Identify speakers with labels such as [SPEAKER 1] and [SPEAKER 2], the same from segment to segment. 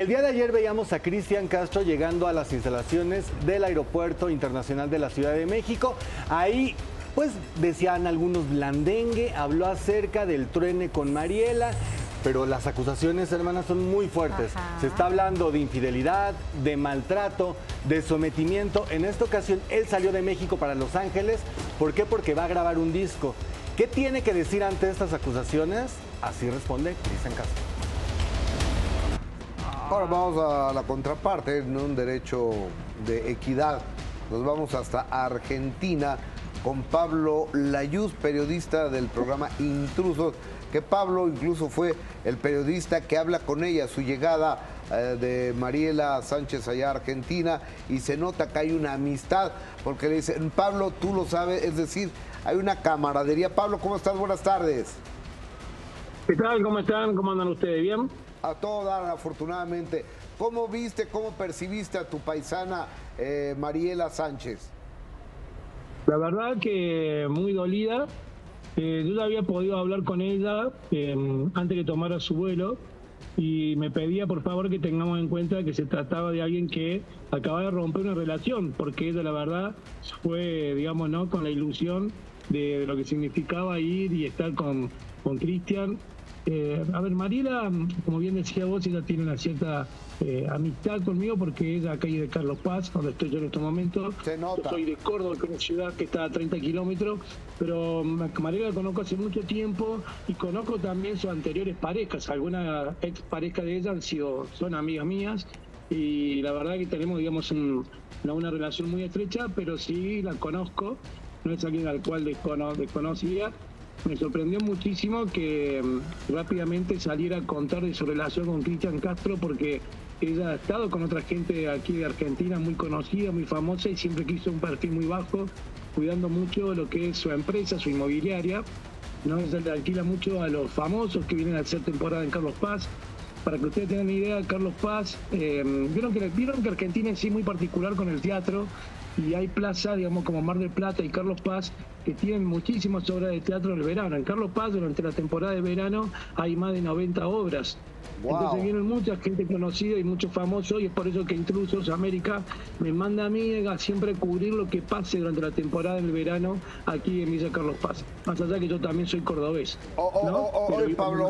[SPEAKER 1] El día de ayer veíamos a Cristian Castro llegando a las instalaciones del Aeropuerto Internacional de la Ciudad de México. Ahí, pues decían algunos blandengue, habló acerca del truene con Mariela, pero las acusaciones, hermanas, son muy fuertes. Se está hablando de infidelidad, de maltrato, de sometimiento. En esta ocasión, él salió de México para Los Ángeles. ¿Por qué? Porque va a grabar un disco. ¿Qué tiene que decir ante estas acusaciones? Así responde Cristian Castro.
[SPEAKER 2] Ahora vamos a la contraparte, en un derecho de equidad. Nos vamos hasta Argentina con Pablo Layuz, periodista del programa Intrusos, que Pablo incluso fue el periodista que habla con ella, su llegada eh, de Mariela Sánchez allá a Argentina, y se nota que hay una amistad, porque le dicen, Pablo, tú lo sabes, es decir, hay una camaradería. Pablo, ¿cómo estás? Buenas tardes.
[SPEAKER 3] ¿Qué tal? ¿Cómo están? ¿Cómo andan ustedes? ¿Bien?
[SPEAKER 2] A todo dar, afortunadamente. ¿Cómo viste, cómo percibiste a tu paisana eh, Mariela Sánchez?
[SPEAKER 3] La verdad que muy dolida. Eh, yo ya había podido hablar con ella em, antes que tomara su vuelo y me pedía por favor que tengamos en cuenta que se trataba de alguien que acaba de romper una relación, porque ella la verdad fue, digamos, ¿no? con la ilusión de, lo que significaba ir y estar con Cristian eh, a ver, Mariela, como bien decía vos, ella tiene una cierta eh, amistad conmigo porque ella calle de Carlos Paz, donde estoy yo en este momento. Yo soy de Córdoba, que es una ciudad que está a 30 kilómetros, pero mm, Mariela la conozco hace mucho tiempo y conozco también sus anteriores parejas. Algunas ex parejas de ella han sido, son amigas mías y la verdad que tenemos, digamos, una relación muy estrecha, pero sí la conozco. No es alguien al cual desconocía me sorprendió muchísimo que mm, rápidamente saliera a contar de su relación con Cristian Castro porque ella ha estado con otra gente aquí de Argentina muy conocida, muy famosa y siempre quiso un perfil muy bajo, cuidando mucho lo que es su empresa, su inmobiliaria. ¿no? Ella le alquila mucho a los famosos que vienen a hacer temporada en Carlos Paz. Para que ustedes tengan idea, Carlos Paz, eh, vieron, que, vieron que Argentina es sí muy particular con el teatro y hay plazas, digamos, como Mar del Plata y Carlos Paz, que tienen muchísimas obras de teatro en el verano. En Carlos Paz, durante la temporada de verano, hay más de 90 obras. Entonces vienen mucha gente conocida y muchos famosos y es por eso que Intrusos América me manda a mí a siempre cubrir lo que pase durante la temporada del verano aquí en Villa Carlos Paz. Más allá que yo también soy cordobés.
[SPEAKER 2] Oh, oh, oh, Pablo,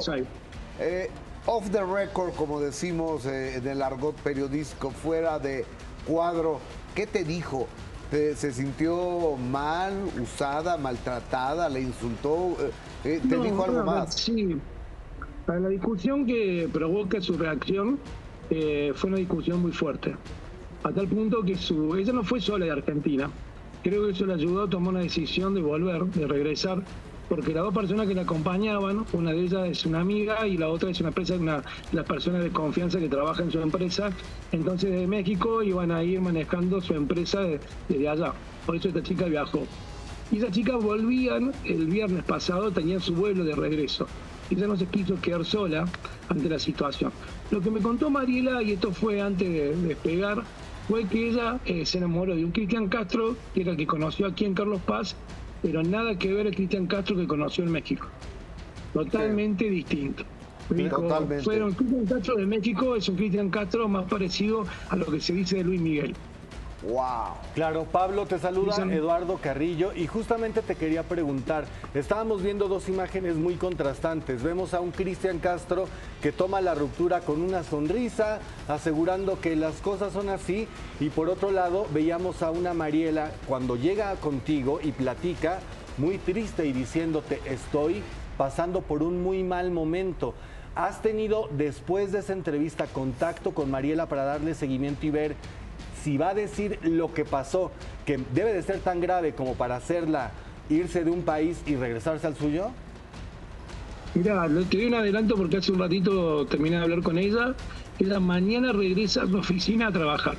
[SPEAKER 2] eh, off the record, como decimos eh, en el argot periodístico, fuera de cuadro, ¿qué te dijo? ¿Se sintió mal, usada, maltratada, le insultó? Eh, eh, ¿Te dijo algo más?
[SPEAKER 3] Sí. La discusión que provoca su reacción eh, fue una discusión muy fuerte. A tal punto que su, ella no fue sola de Argentina. Creo que eso le ayudó a tomar una decisión de volver, de regresar porque las dos personas que la acompañaban, una de ellas es una amiga y la otra es una empresa, una las personas de confianza que trabaja en su empresa. Entonces de México iban a ir manejando su empresa desde allá. Por eso esta chica viajó. Y esas chicas volvían el viernes pasado, tenían su vuelo de regreso. Ella no se quiso quedar sola ante la situación. Lo que me contó Mariela, y esto fue antes de despegar, fue que ella eh, se enamoró de un Cristian Castro, que era el que conoció aquí en Carlos Paz, pero nada que ver el Cristian Castro que conoció en México. Totalmente distinto. Totalmente. Fueron Cristian Castro de México es un Cristian Castro más parecido a lo que se dice de Luis Miguel.
[SPEAKER 1] Wow. Claro, Pablo, te saluda Eduardo Carrillo y justamente te quería preguntar, estábamos viendo dos imágenes muy contrastantes. Vemos a un Cristian Castro que toma la ruptura con una sonrisa, asegurando que las cosas son así, y por otro lado veíamos a una Mariela cuando llega contigo y platica muy triste y diciéndote estoy pasando por un muy mal momento. ¿Has tenido después de esa entrevista contacto con Mariela para darle seguimiento y ver si va a decir lo que pasó, que debe de ser tan grave como para hacerla irse de un país y regresarse al suyo?
[SPEAKER 3] Mira, te doy un adelanto porque hace un ratito terminé de hablar con ella. Ella mañana regresa a su oficina a trabajar.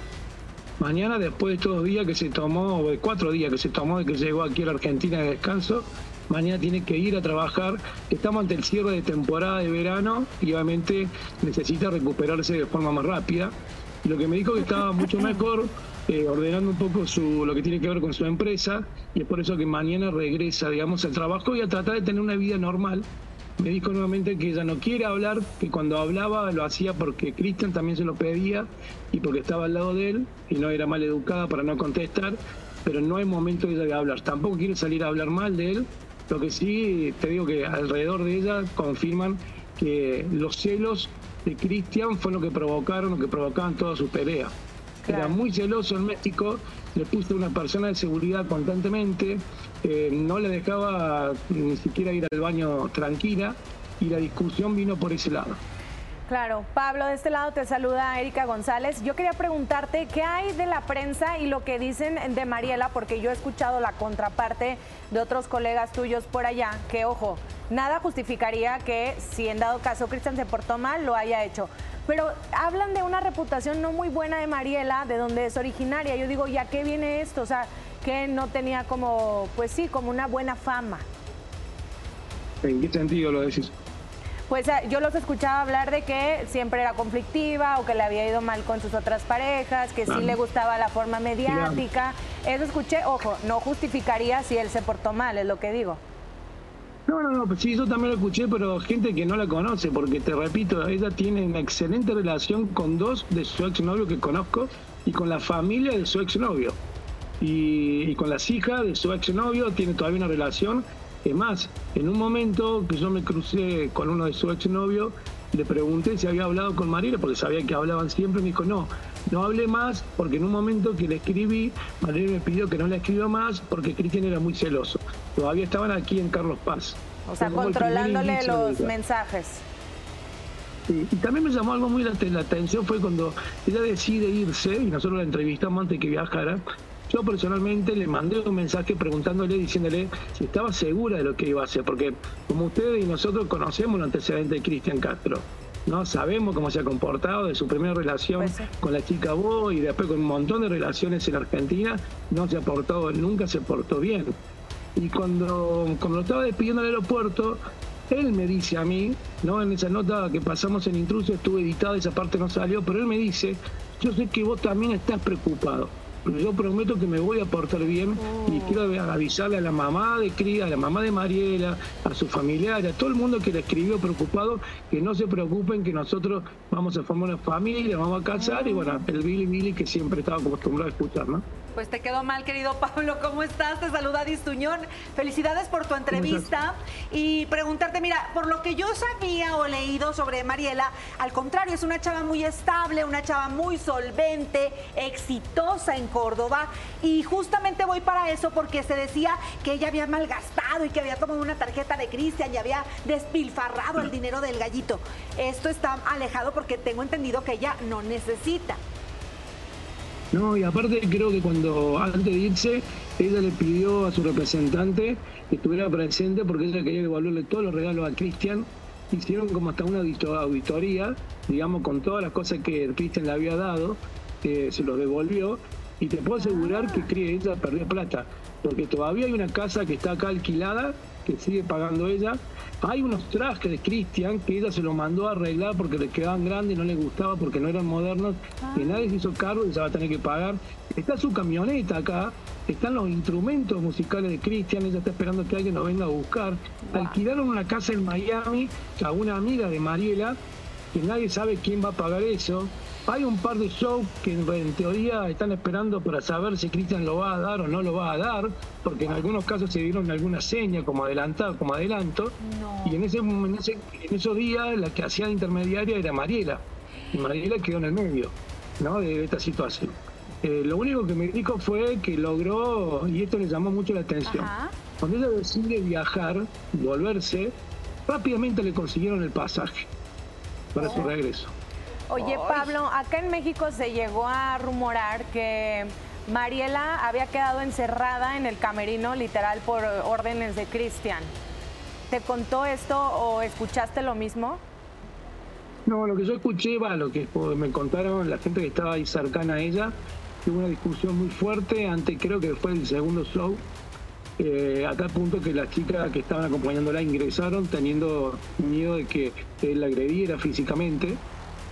[SPEAKER 3] Mañana, después de estos días que se tomó, de cuatro días que se tomó de que llegó aquí a la Argentina de descanso, mañana tiene que ir a trabajar. Estamos ante el cierre de temporada de verano y obviamente necesita recuperarse de forma más rápida lo que me dijo que estaba mucho mejor eh, ordenando un poco su, lo que tiene que ver con su empresa y es por eso que mañana regresa, digamos, al trabajo y a tratar de tener una vida normal, me dijo nuevamente que ella no quiere hablar, que cuando hablaba lo hacía porque Cristian también se lo pedía y porque estaba al lado de él y no era mal educada para no contestar, pero no hay momento de ella de hablar. Tampoco quiere salir a hablar mal de él, lo que sí te digo que alrededor de ella confirman que los celos de Cristian fue lo que provocaron, lo que provocaban toda su pelea. Era muy celoso en México, le puso una persona de seguridad constantemente, eh, no le dejaba ni siquiera ir al baño tranquila y la discusión vino por ese lado.
[SPEAKER 4] Claro, Pablo, de este lado te saluda Erika González. Yo quería preguntarte qué hay de la prensa y lo que dicen de Mariela, porque yo he escuchado la contraparte de otros colegas tuyos por allá, que ojo, nada justificaría que si en dado caso Cristian se portó mal, lo haya hecho. Pero hablan de una reputación no muy buena de Mariela, de donde es originaria. Yo digo, ¿ya qué viene esto? O sea, que no tenía como, pues sí, como una buena fama.
[SPEAKER 3] ¿En qué sentido lo decís?
[SPEAKER 4] Pues eh, yo los escuchaba hablar de que siempre era conflictiva o que le había ido mal con sus otras parejas, que sí le gustaba la forma mediática. Eso escuché, ojo, no justificaría si él se portó mal, es lo que digo.
[SPEAKER 3] No, no, no, pues sí, eso también lo escuché, pero gente que no la conoce, porque te repito, ella tiene una excelente relación con dos de su exnovio que conozco y con la familia de su exnovio. Y, y con las hijas de su exnovio tiene todavía una relación es más, en un momento que yo me crucé con uno de sus exnovios, le pregunté si había hablado con Mariela, porque sabía que hablaban siempre, me dijo, no, no hablé más, porque en un momento que le escribí, Mariela me pidió que no le escriba más, porque Cristian era muy celoso. Todavía estaban aquí en Carlos Paz.
[SPEAKER 4] O sea, controlándole los mensajes.
[SPEAKER 3] y también me llamó algo muy la, la atención, fue cuando ella decide irse, y nosotros la entrevistamos antes de que viajara, yo personalmente le mandé un mensaje preguntándole, diciéndole si estaba segura de lo que iba a hacer, porque como ustedes y nosotros conocemos el antecedente de Cristian Castro. ¿no? Sabemos cómo se ha comportado de su primera relación pues con la chica Bo y después con un montón de relaciones en Argentina, no se ha portado, nunca se portó bien. Y cuando, cuando lo estaba despidiendo al aeropuerto, él me dice a mí, ¿no? En esa nota que pasamos en intruso estuve editada, esa parte no salió, pero él me dice, yo sé que vos también estás preocupado yo prometo que me voy a portar bien y oh. quiero avisarle a la mamá de Cría, a la mamá de Mariela, a su familiar, a todo el mundo que le escribió preocupado, que no se preocupen, que nosotros vamos a formar una familia, vamos a casar y bueno, el Billy Billy que siempre estaba acostumbrado a escuchar, ¿no?
[SPEAKER 4] Pues te quedó mal, querido Pablo. ¿Cómo estás? Te saluda Distuñón. Felicidades por tu entrevista. Y preguntarte, mira, por lo que yo sabía o leído sobre Mariela, al contrario, es una chava muy estable, una chava muy solvente, exitosa en Córdoba. Y justamente voy para eso porque se decía que ella había malgastado y que había tomado una tarjeta de Cristian y había despilfarrado el dinero del gallito. Esto está alejado porque tengo entendido que ella no necesita.
[SPEAKER 3] No, y aparte creo que cuando antes de irse, ella le pidió a su representante que estuviera presente porque ella quería devolverle todos los regalos a Cristian. Hicieron como hasta una auditoría, digamos, con todas las cosas que Cristian le había dado, que se los devolvió. Y te puedo asegurar que ella perdió plata, porque todavía hay una casa que está acá alquilada, que sigue pagando ella, hay unos trajes de Cristian que ella se lo mandó a arreglar porque le quedaban grandes y no le gustaba porque no eran modernos, que nadie se hizo cargo y se va a tener que pagar. Está su camioneta acá, están los instrumentos musicales de Cristian, ella está esperando que alguien lo venga a buscar. Alquilaron una casa en Miami a una amiga de Mariela, que nadie sabe quién va a pagar eso. Hay un par de shows que en teoría están esperando para saber si Cristian lo va a dar o no lo va a dar, porque en algunos casos se dieron alguna seña como adelantado, como adelanto, y en, ese, en, esos días la que hacía de intermediaria era Mariela, y Mariela quedó en el medio ¿no? de, esta situación. Eh, lo único que me dijo fue que logró, y esto le llamó mucho la atención, cuando ella decide viajar, volverse, rápidamente le consiguieron el pasaje para su regreso.
[SPEAKER 4] Oye, Pablo, acá en México se llegó a rumorar que Mariela había quedado encerrada en el camerino literal por órdenes de Cristian. ¿Te contó esto o escuchaste lo mismo?
[SPEAKER 3] No, lo que yo escuché, va, lo que me contaron la gente que estaba ahí cercana a ella, hubo una discusión muy fuerte ante creo que fue el segundo show, eh, a tal punto que las chicas que estaban acompañándola ingresaron teniendo miedo de que él la agrediera físicamente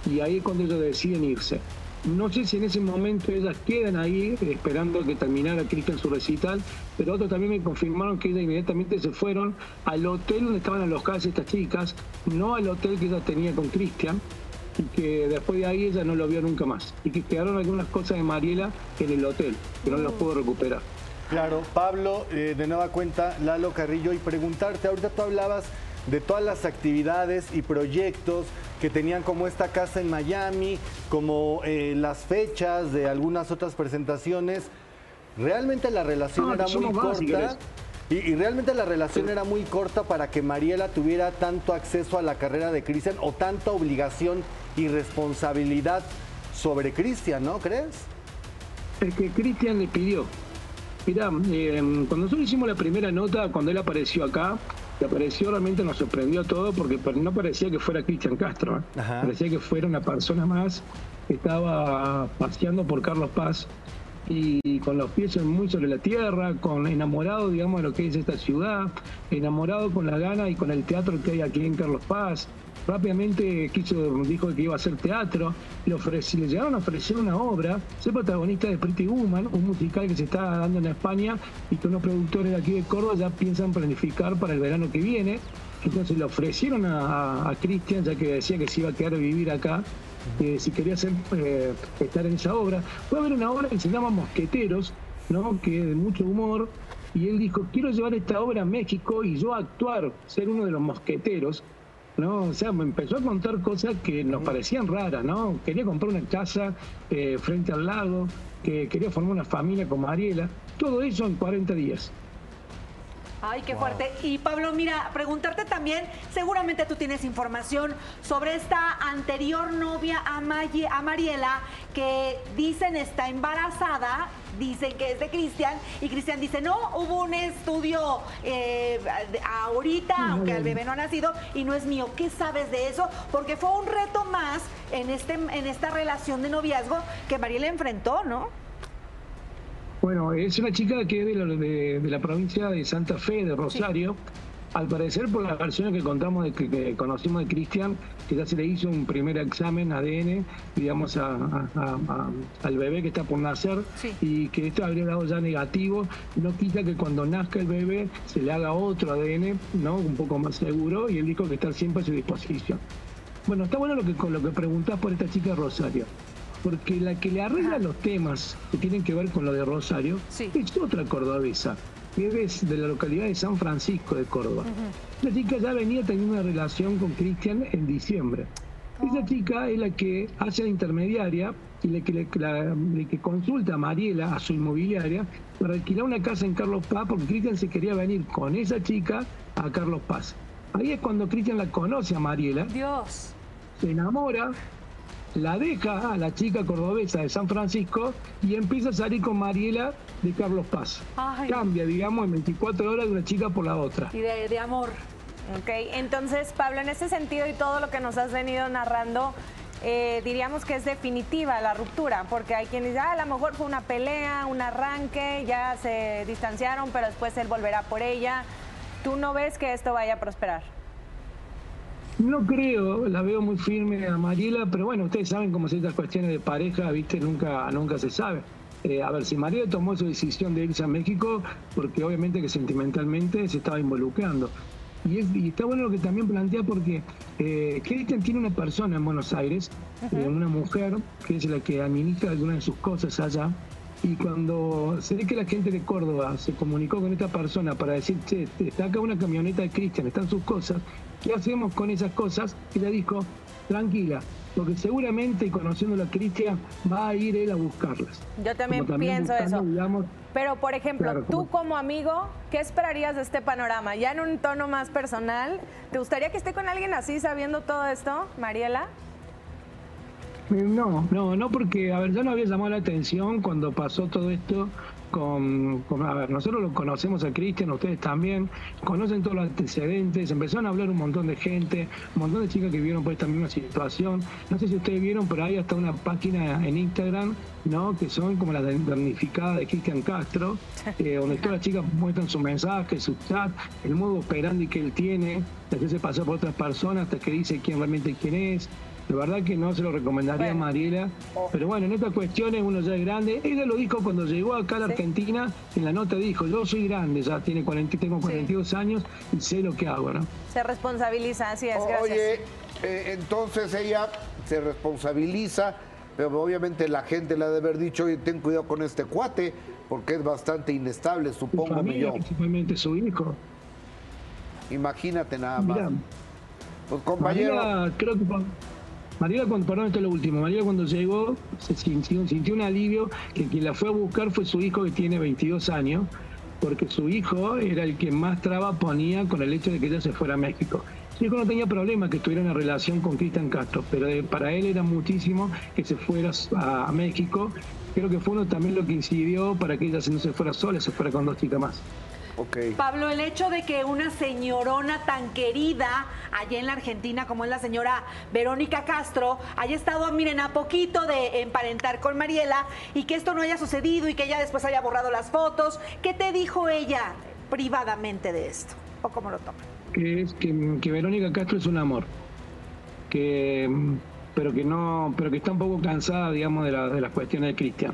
[SPEAKER 3] y ahí es cuando ellos deciden irse. No sé si en ese momento ellas quedan ahí esperando que terminara Cristian su recital, pero otros también me confirmaron que ellas inmediatamente se fueron al hotel donde estaban alojadas estas chicas, no al hotel que ella tenía con Cristian, y que después de ahí ella no lo vio nunca más. Y que quedaron algunas cosas de Mariela en el hotel, que no las pudo recuperar.
[SPEAKER 1] Claro, Pablo, eh, de nueva cuenta, Lalo Carrillo, y preguntarte, ahorita tú hablabas de todas las actividades y proyectos que tenían como esta casa en Miami, como eh, las fechas de algunas otras presentaciones. Realmente la relación era muy corta. y, realmente la relación era muy corta para que Mariela tuviera tanto acceso a la carrera de Cristian o tanta obligación y responsabilidad sobre Cristian, ¿no crees?
[SPEAKER 3] Es que Cristian le pidió. Mira, eh, cuando nosotros hicimos la primera nota, cuando él apareció acá, que apareció realmente nos sorprendió todo porque no parecía que fuera Cristian Castro, ¿eh? parecía que fuera una persona más que estaba paseando por Carlos Paz y con los pies muy sobre la tierra, con enamorado, digamos, de lo que es esta ciudad, enamorado con la gana y con el teatro que hay aquí en Carlos Paz, rápidamente quiso, dijo que iba a hacer teatro, le, le llegaron a ofrecer una obra, ser protagonista de Pretty Woman, un musical que se está dando en España y que unos productores de aquí de Córdoba ya piensan planificar para el verano que viene. Entonces le ofrecieron a, Cristian, ya que decía que se iba a quedar a vivir acá, si quería hacer, eh, estar en esa obra. Fue a haber una obra que se llama Mosqueteros, ¿no? que es de mucho humor, y él dijo, quiero llevar esta obra a México y yo actuar, ser uno de los mosqueteros. ¿No? O sea, me empezó a contar cosas que nos parecían raras, ¿no? Quería comprar una casa eh, frente al lago, que quería formar una familia con Mariela, todo eso en 40 días.
[SPEAKER 4] Ay, qué fuerte. Y Pablo, mira, preguntarte también, seguramente tú tienes información sobre esta anterior novia a, a Mariela que dicen está embarazada, dicen que es de Cristian y Cristian dice, no, hubo un estudio eh, ahorita, aunque el bebé no ha nacido y no es mío. ¿Qué sabes de eso? Porque fue un reto más en, este, en esta relación de noviazgo que Mariela enfrentó, ¿no?
[SPEAKER 3] Bueno, es una chica que es de la, de, la provincia de Santa Fe, de Rosario. Al parecer, por las versiones que contamos, de que, conocimos de Cristian, que ya se le hizo un primer examen ADN, digamos, al bebé que está por nacer, y que esto habría dado ya negativo, no quita que cuando nazca el bebé se le haga otro ADN, ¿no? Un poco más seguro, y él dijo que está siempre a su disposición. Bueno, está bueno lo que, con lo que preguntás por esta chica Rosario porque la que le arregla los temas que tienen que ver con lo de Rosario es otra cordobesa, que es de la localidad de San Francisco de Córdoba. La chica ya venía teniendo una relación con Cristian en diciembre. Esa chica es la que hace la intermediaria y la que, que consulta a Mariela, a su inmobiliaria, para alquilar una casa en Carlos Paz, porque Cristian se quería venir con esa chica a Carlos Paz. Ahí es cuando Cristian la conoce a Mariela.
[SPEAKER 4] Dios.
[SPEAKER 3] Se enamora, la deja a la chica cordobesa de San Francisco y empieza a salir con Mariela de Carlos Paz. Cambia, digamos, en 24 horas de una chica por la otra.
[SPEAKER 4] Y de, amor.
[SPEAKER 5] Ok, entonces Pablo, en ese sentido y todo lo que nos has venido narrando, eh, diríamos que es definitiva la ruptura, porque hay quienes ya ah, a lo mejor fue una pelea, un arranque, ya se distanciaron, pero después él volverá por ella. ¿Tú no ves que esto vaya a prosperar?
[SPEAKER 3] No creo, la veo muy firme a Mariela, pero bueno, ustedes saben cómo ciertas cuestiones de pareja, viste, nunca, nunca se sabe. Eh, a ver, si Mariela tomó su decisión de irse a México, porque obviamente que sentimentalmente se estaba involucrando. Y, está bueno lo que también plantea porque eh, tiene una persona en Buenos Aires, eh, una mujer, que es la que administra algunas de sus cosas allá, y cuando se ve que la gente de Córdoba se comunicó con esta persona para decir, che, está acá una camioneta de Cristian, están sus cosas, ¿Qué hacemos con esas cosas? Y le dijo, tranquila, porque seguramente conociendo a Cristian va a ir él a buscarlas.
[SPEAKER 5] Yo también, pienso eso. Pero, por ejemplo, tú como amigo, ¿qué esperarías de este panorama? Ya en un tono más personal, ¿te gustaría que esté con alguien así sabiendo todo esto, Mariela?
[SPEAKER 3] No, no, no porque, a ver, ya no había llamado la atención cuando pasó todo esto con, a ver, nosotros lo conocemos a Cristian, ustedes también, conocen todos los antecedentes, empezaron a hablar un montón de gente, un montón de chicas que vieron por esta misma situación. No sé si ustedes vieron, pero hay hasta una página en Instagram, ¿no? Que son como las damnificadas de Cristian Castro, eh, donde todas las chicas muestran su mensaje, su chat, el modo operandi que él tiene, desde se pasó por otras personas hasta que dice quién realmente quién es. La verdad que no se lo recomendaría a Mariela. Pero bueno, en estas cuestiones uno ya es grande. Ella lo dijo cuando llegó acá a la Argentina, en la nota dijo, yo soy grande, ya tiene 40, tengo 42 años y sé lo que hago, ¿no?
[SPEAKER 5] Se responsabiliza, así es, gracias.
[SPEAKER 2] Oye, eh, entonces ella se responsabiliza, pero obviamente la gente le ha de haber dicho, oye, ten cuidado con este cuate, porque es bastante inestable, supongo
[SPEAKER 3] familia, yo. Principalmente su hijo.
[SPEAKER 2] Imagínate nada más. pues compañero.
[SPEAKER 3] María, creo que María cuando, perdón, esto es lo último, María cuando llegó se sintió, un alivio que quien la fue a buscar fue su hijo que tiene 22 años, porque su hijo era el que más traba ponía con el hecho de que ella se fuera a México. Su hijo no tenía problema que estuviera en relación con Cristian Castro, pero para él era muchísimo que se fuera a, México. Creo que fue uno también lo que incidió para que ella no se fuera sola, se fuera con dos chicas más.
[SPEAKER 4] Pablo, el hecho de que una señorona tan querida allá en la Argentina como es la señora Verónica Castro haya estado, miren, a poquito de emparentar con Mariela y que esto no haya sucedido y que ella después haya borrado las fotos, ¿qué te dijo ella privadamente de esto? ¿O cómo lo toma?
[SPEAKER 3] Que es que, Verónica Castro es un amor. Que pero que no, pero que está un poco cansada, digamos, de, de las cuestiones de Cristian.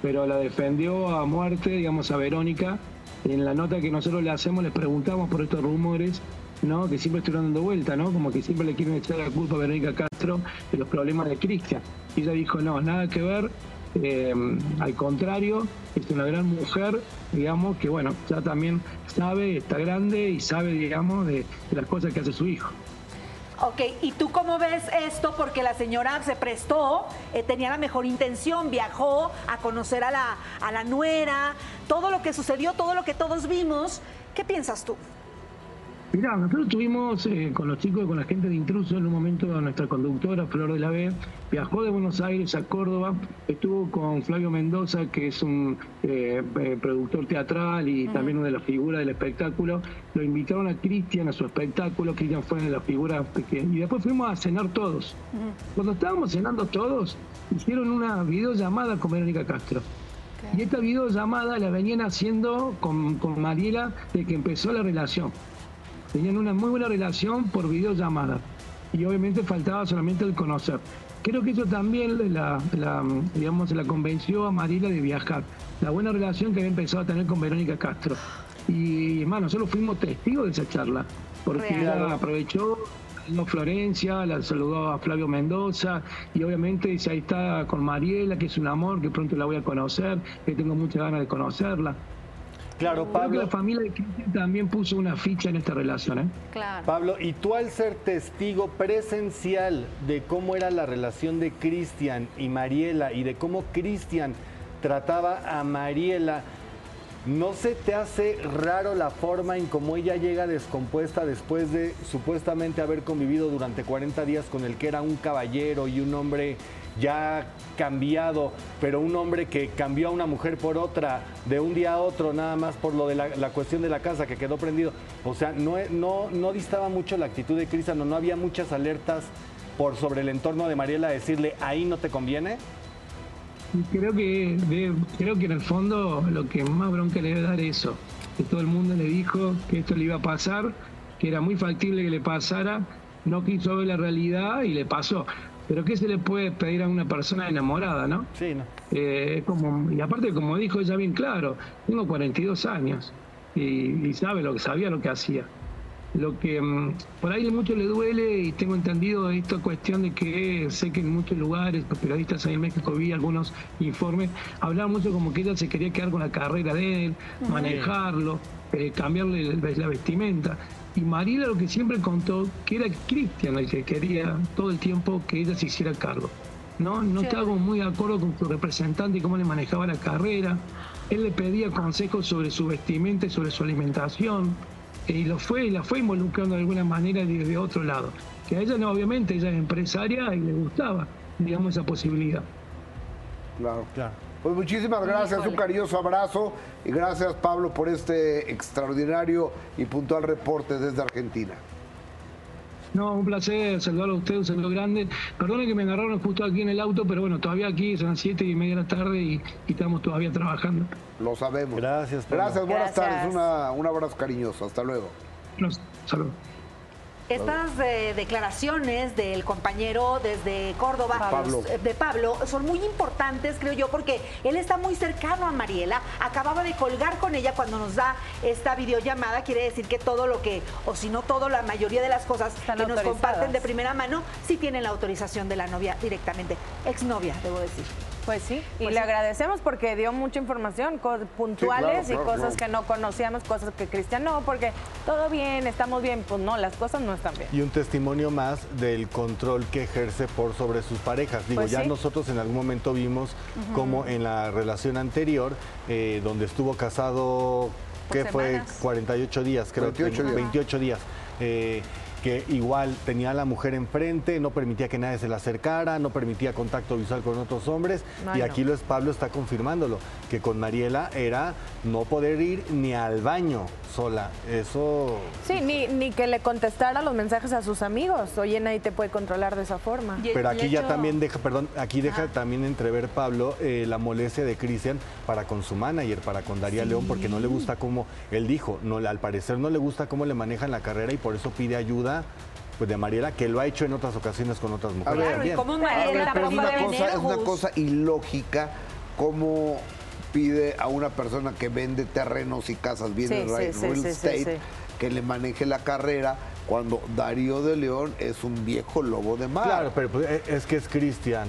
[SPEAKER 3] Pero la defendió a muerte, digamos, a Verónica en la nota que nosotros le hacemos les preguntamos por estos rumores ¿no? que siempre estuvieron dando vuelta, ¿no? como que siempre le quieren echar la culpa a Verónica Castro de los problemas de Cristian. Y ella dijo, no, nada que ver, eh, al contrario, es una gran mujer, digamos, que bueno, ya también sabe, está grande y sabe, digamos, de las cosas que hace su hijo.
[SPEAKER 4] Ok, ¿y tú cómo ves esto? Porque la señora se prestó, eh, tenía la mejor intención, viajó a conocer a la, a la nuera, todo lo que sucedió, todo lo que todos vimos. ¿Qué piensas tú?
[SPEAKER 3] Mirá, nosotros estuvimos eh, con los chicos, con la gente de Intruso, en un momento nuestra conductora, Flor de la B, viajó de Buenos Aires a Córdoba, estuvo con Flavio Mendoza, que es un eh, eh, productor teatral y también una de las figuras del espectáculo. Lo invitaron a Cristian a su espectáculo, Cristian fue de las figuras pequeñas. Y después fuimos a cenar todos. Cuando estábamos cenando todos, hicieron una videollamada con Verónica Castro. Y esta videollamada la venían haciendo con, con Mariela de que empezó la relación. Tenían una muy buena relación por videollamada y obviamente faltaba solamente el conocer. Creo que eso también la, digamos, la convenció a Marila de viajar. La buena relación que había empezado a tener con Verónica Castro. Y, hermano, nosotros fuimos testigos de esa charla, porque ella aprovechó a Florencia, la saludó a Flavio Mendoza y obviamente dice, ahí está con Mariela, que es un amor, que pronto la voy a conocer, que tengo muchas ganas de conocerla.
[SPEAKER 1] Claro, Pablo.
[SPEAKER 3] la familia de Cristian también puso una ficha en esta relación. ¿eh?
[SPEAKER 1] Claro. Pablo, y tú al ser testigo presencial de cómo era la relación de Cristian y Mariela y de cómo Cristian trataba a Mariela, ¿no se te hace raro la forma en cómo ella llega descompuesta después de supuestamente haber convivido durante 40 días con el que era un caballero y un hombre ya cambiado, pero un hombre que cambió a una mujer por otra de un día a otro, nada más por lo de la, cuestión de la casa que quedó prendido. O sea, no, no, no distaba mucho la actitud de Cristian, no, había muchas alertas por sobre el entorno de Mariela decirle, ahí no te conviene.
[SPEAKER 3] Creo que, creo que en el fondo lo que más bronca le debe dar eso, que todo el mundo le dijo que esto le iba a pasar, que era muy factible que le pasara, no quiso ver la realidad y le pasó. Pero ¿qué se le puede pedir a una persona enamorada, no?
[SPEAKER 1] Sí, no.
[SPEAKER 3] Eh, como, y aparte, como dijo ella bien claro, tengo 42 años y, sabe lo que sabía lo que hacía. Lo que mm, por ahí mucho le duele y tengo entendido esta cuestión de que sé que en muchos lugares, los periodistas ahí en México vi algunos informes, hablaban mucho como que ella se quería quedar con la carrera de él, manejarlo, eh, cambiarle la vestimenta. Y Mariela lo que siempre contó, que era Cristian el que quería todo el tiempo que ella se hiciera cargo. No, no estaba muy de acuerdo con su representante y cómo le manejaba la carrera. Él le pedía consejos sobre su vestimenta y sobre su alimentación. Y lo fue, y la fue involucrando de alguna manera desde otro lado. Que a ella no, obviamente, ella es empresaria y le gustaba, digamos, esa posibilidad.
[SPEAKER 2] Claro, claro. Pues muchísimas gracias, un cariñoso abrazo y gracias Pablo por este extraordinario y puntual reporte desde Argentina.
[SPEAKER 3] No, un placer saludarlo a usted, un saludo grande. Perdone que me agarraron justo aquí en el auto, pero bueno, todavía aquí son las 7 y media de la tarde y, estamos todavía trabajando.
[SPEAKER 2] Lo sabemos.
[SPEAKER 1] Gracias.
[SPEAKER 2] Pablo. Gracias, buenas tardes, una, un abrazo cariñoso. Hasta luego.
[SPEAKER 3] Saludos.
[SPEAKER 4] Estas eh, declaraciones del compañero desde Córdoba,
[SPEAKER 2] Pablo.
[SPEAKER 4] eh, de Pablo, son muy importantes, creo yo, porque él está muy cercano a Mariela. Acababa de colgar con ella cuando nos da esta videollamada. Quiere decir que todo lo que, o si no todo, la mayoría de las cosas
[SPEAKER 5] Están
[SPEAKER 4] que nos comparten de primera mano, sí tienen la autorización de la novia directamente. Exnovia, debo decir.
[SPEAKER 5] Pues sí, y
[SPEAKER 4] Pues
[SPEAKER 5] le agradecemos porque dio mucha información, puntuales
[SPEAKER 2] claro,
[SPEAKER 5] y
[SPEAKER 2] claro,
[SPEAKER 5] cosas
[SPEAKER 2] claro.
[SPEAKER 5] que no conocíamos, cosas que Cristian no, porque todo bien, estamos bien, pues no, las cosas no están bien.
[SPEAKER 1] Y un testimonio más del control que ejerce por sobre sus parejas. Digo,
[SPEAKER 5] Pues
[SPEAKER 1] ya
[SPEAKER 5] sí.
[SPEAKER 1] nosotros en algún momento vimos como en la relación anterior, eh, donde estuvo casado, que fue
[SPEAKER 4] semanas.
[SPEAKER 1] 48 días, creo
[SPEAKER 2] 28
[SPEAKER 1] que
[SPEAKER 2] días.
[SPEAKER 1] 28 días. eh, que igual tenía a la mujer enfrente, no permitía que nadie se le acercara, no permitía contacto visual con otros hombres.
[SPEAKER 5] Ay,
[SPEAKER 1] y
[SPEAKER 5] no.
[SPEAKER 1] aquí lo es Pablo está confirmándolo, que con Mariela era no poder ir ni al baño sola. Eso
[SPEAKER 5] Sí, ni, ni que le contestara los mensajes a sus amigos. Oye, nadie te puede controlar de esa forma.
[SPEAKER 4] Y
[SPEAKER 1] Pero aquí ya también deja, perdón, aquí deja
[SPEAKER 4] Ah.
[SPEAKER 1] también entrever Pablo eh, la molestia de Cristian para con su manager, para con Daría León, porque no le gusta cómo, él dijo, no, al parecer no le gusta cómo le manejan la carrera y por eso pide ayuda pues, de Mariela, que lo ha hecho en otras ocasiones con otras mujeres.
[SPEAKER 2] ver,
[SPEAKER 4] Claro, y
[SPEAKER 1] también.
[SPEAKER 4] como
[SPEAKER 2] A
[SPEAKER 4] Mariela
[SPEAKER 2] ver, pero es una, cosa, es una
[SPEAKER 4] nervos.
[SPEAKER 2] cosa ilógica cómo pide a una persona que vende terrenos y casas, viene
[SPEAKER 5] Sí,
[SPEAKER 2] real
[SPEAKER 5] sí, sí, sí,
[SPEAKER 2] estate,
[SPEAKER 5] sí, sí.
[SPEAKER 2] que le maneje la carrera cuando Darío de León es un viejo lobo de mar.
[SPEAKER 1] Claro, pero pues, eh, es que es Cristian.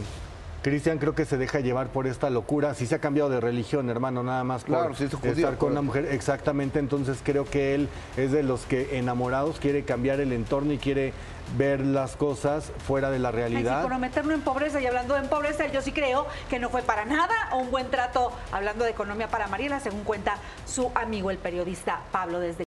[SPEAKER 1] Cristian creo que se deja llevar por esta locura. Sí se ha cambiado de religión, hermano, nada más por
[SPEAKER 2] Claro, sí es judío,
[SPEAKER 1] estar con una mujer. Exactamente, entonces creo que él es de los que enamorados quiere cambiar el entorno y quiere ver las cosas fuera de la
[SPEAKER 4] Ay, sí,
[SPEAKER 1] realidad.
[SPEAKER 4] por no meternos en pobreza y hablando de en pobreza, yo sí creo que no fue para nada un buen trato hablando de economía para Mariela, según cuenta su amigo el periodista Pablo desde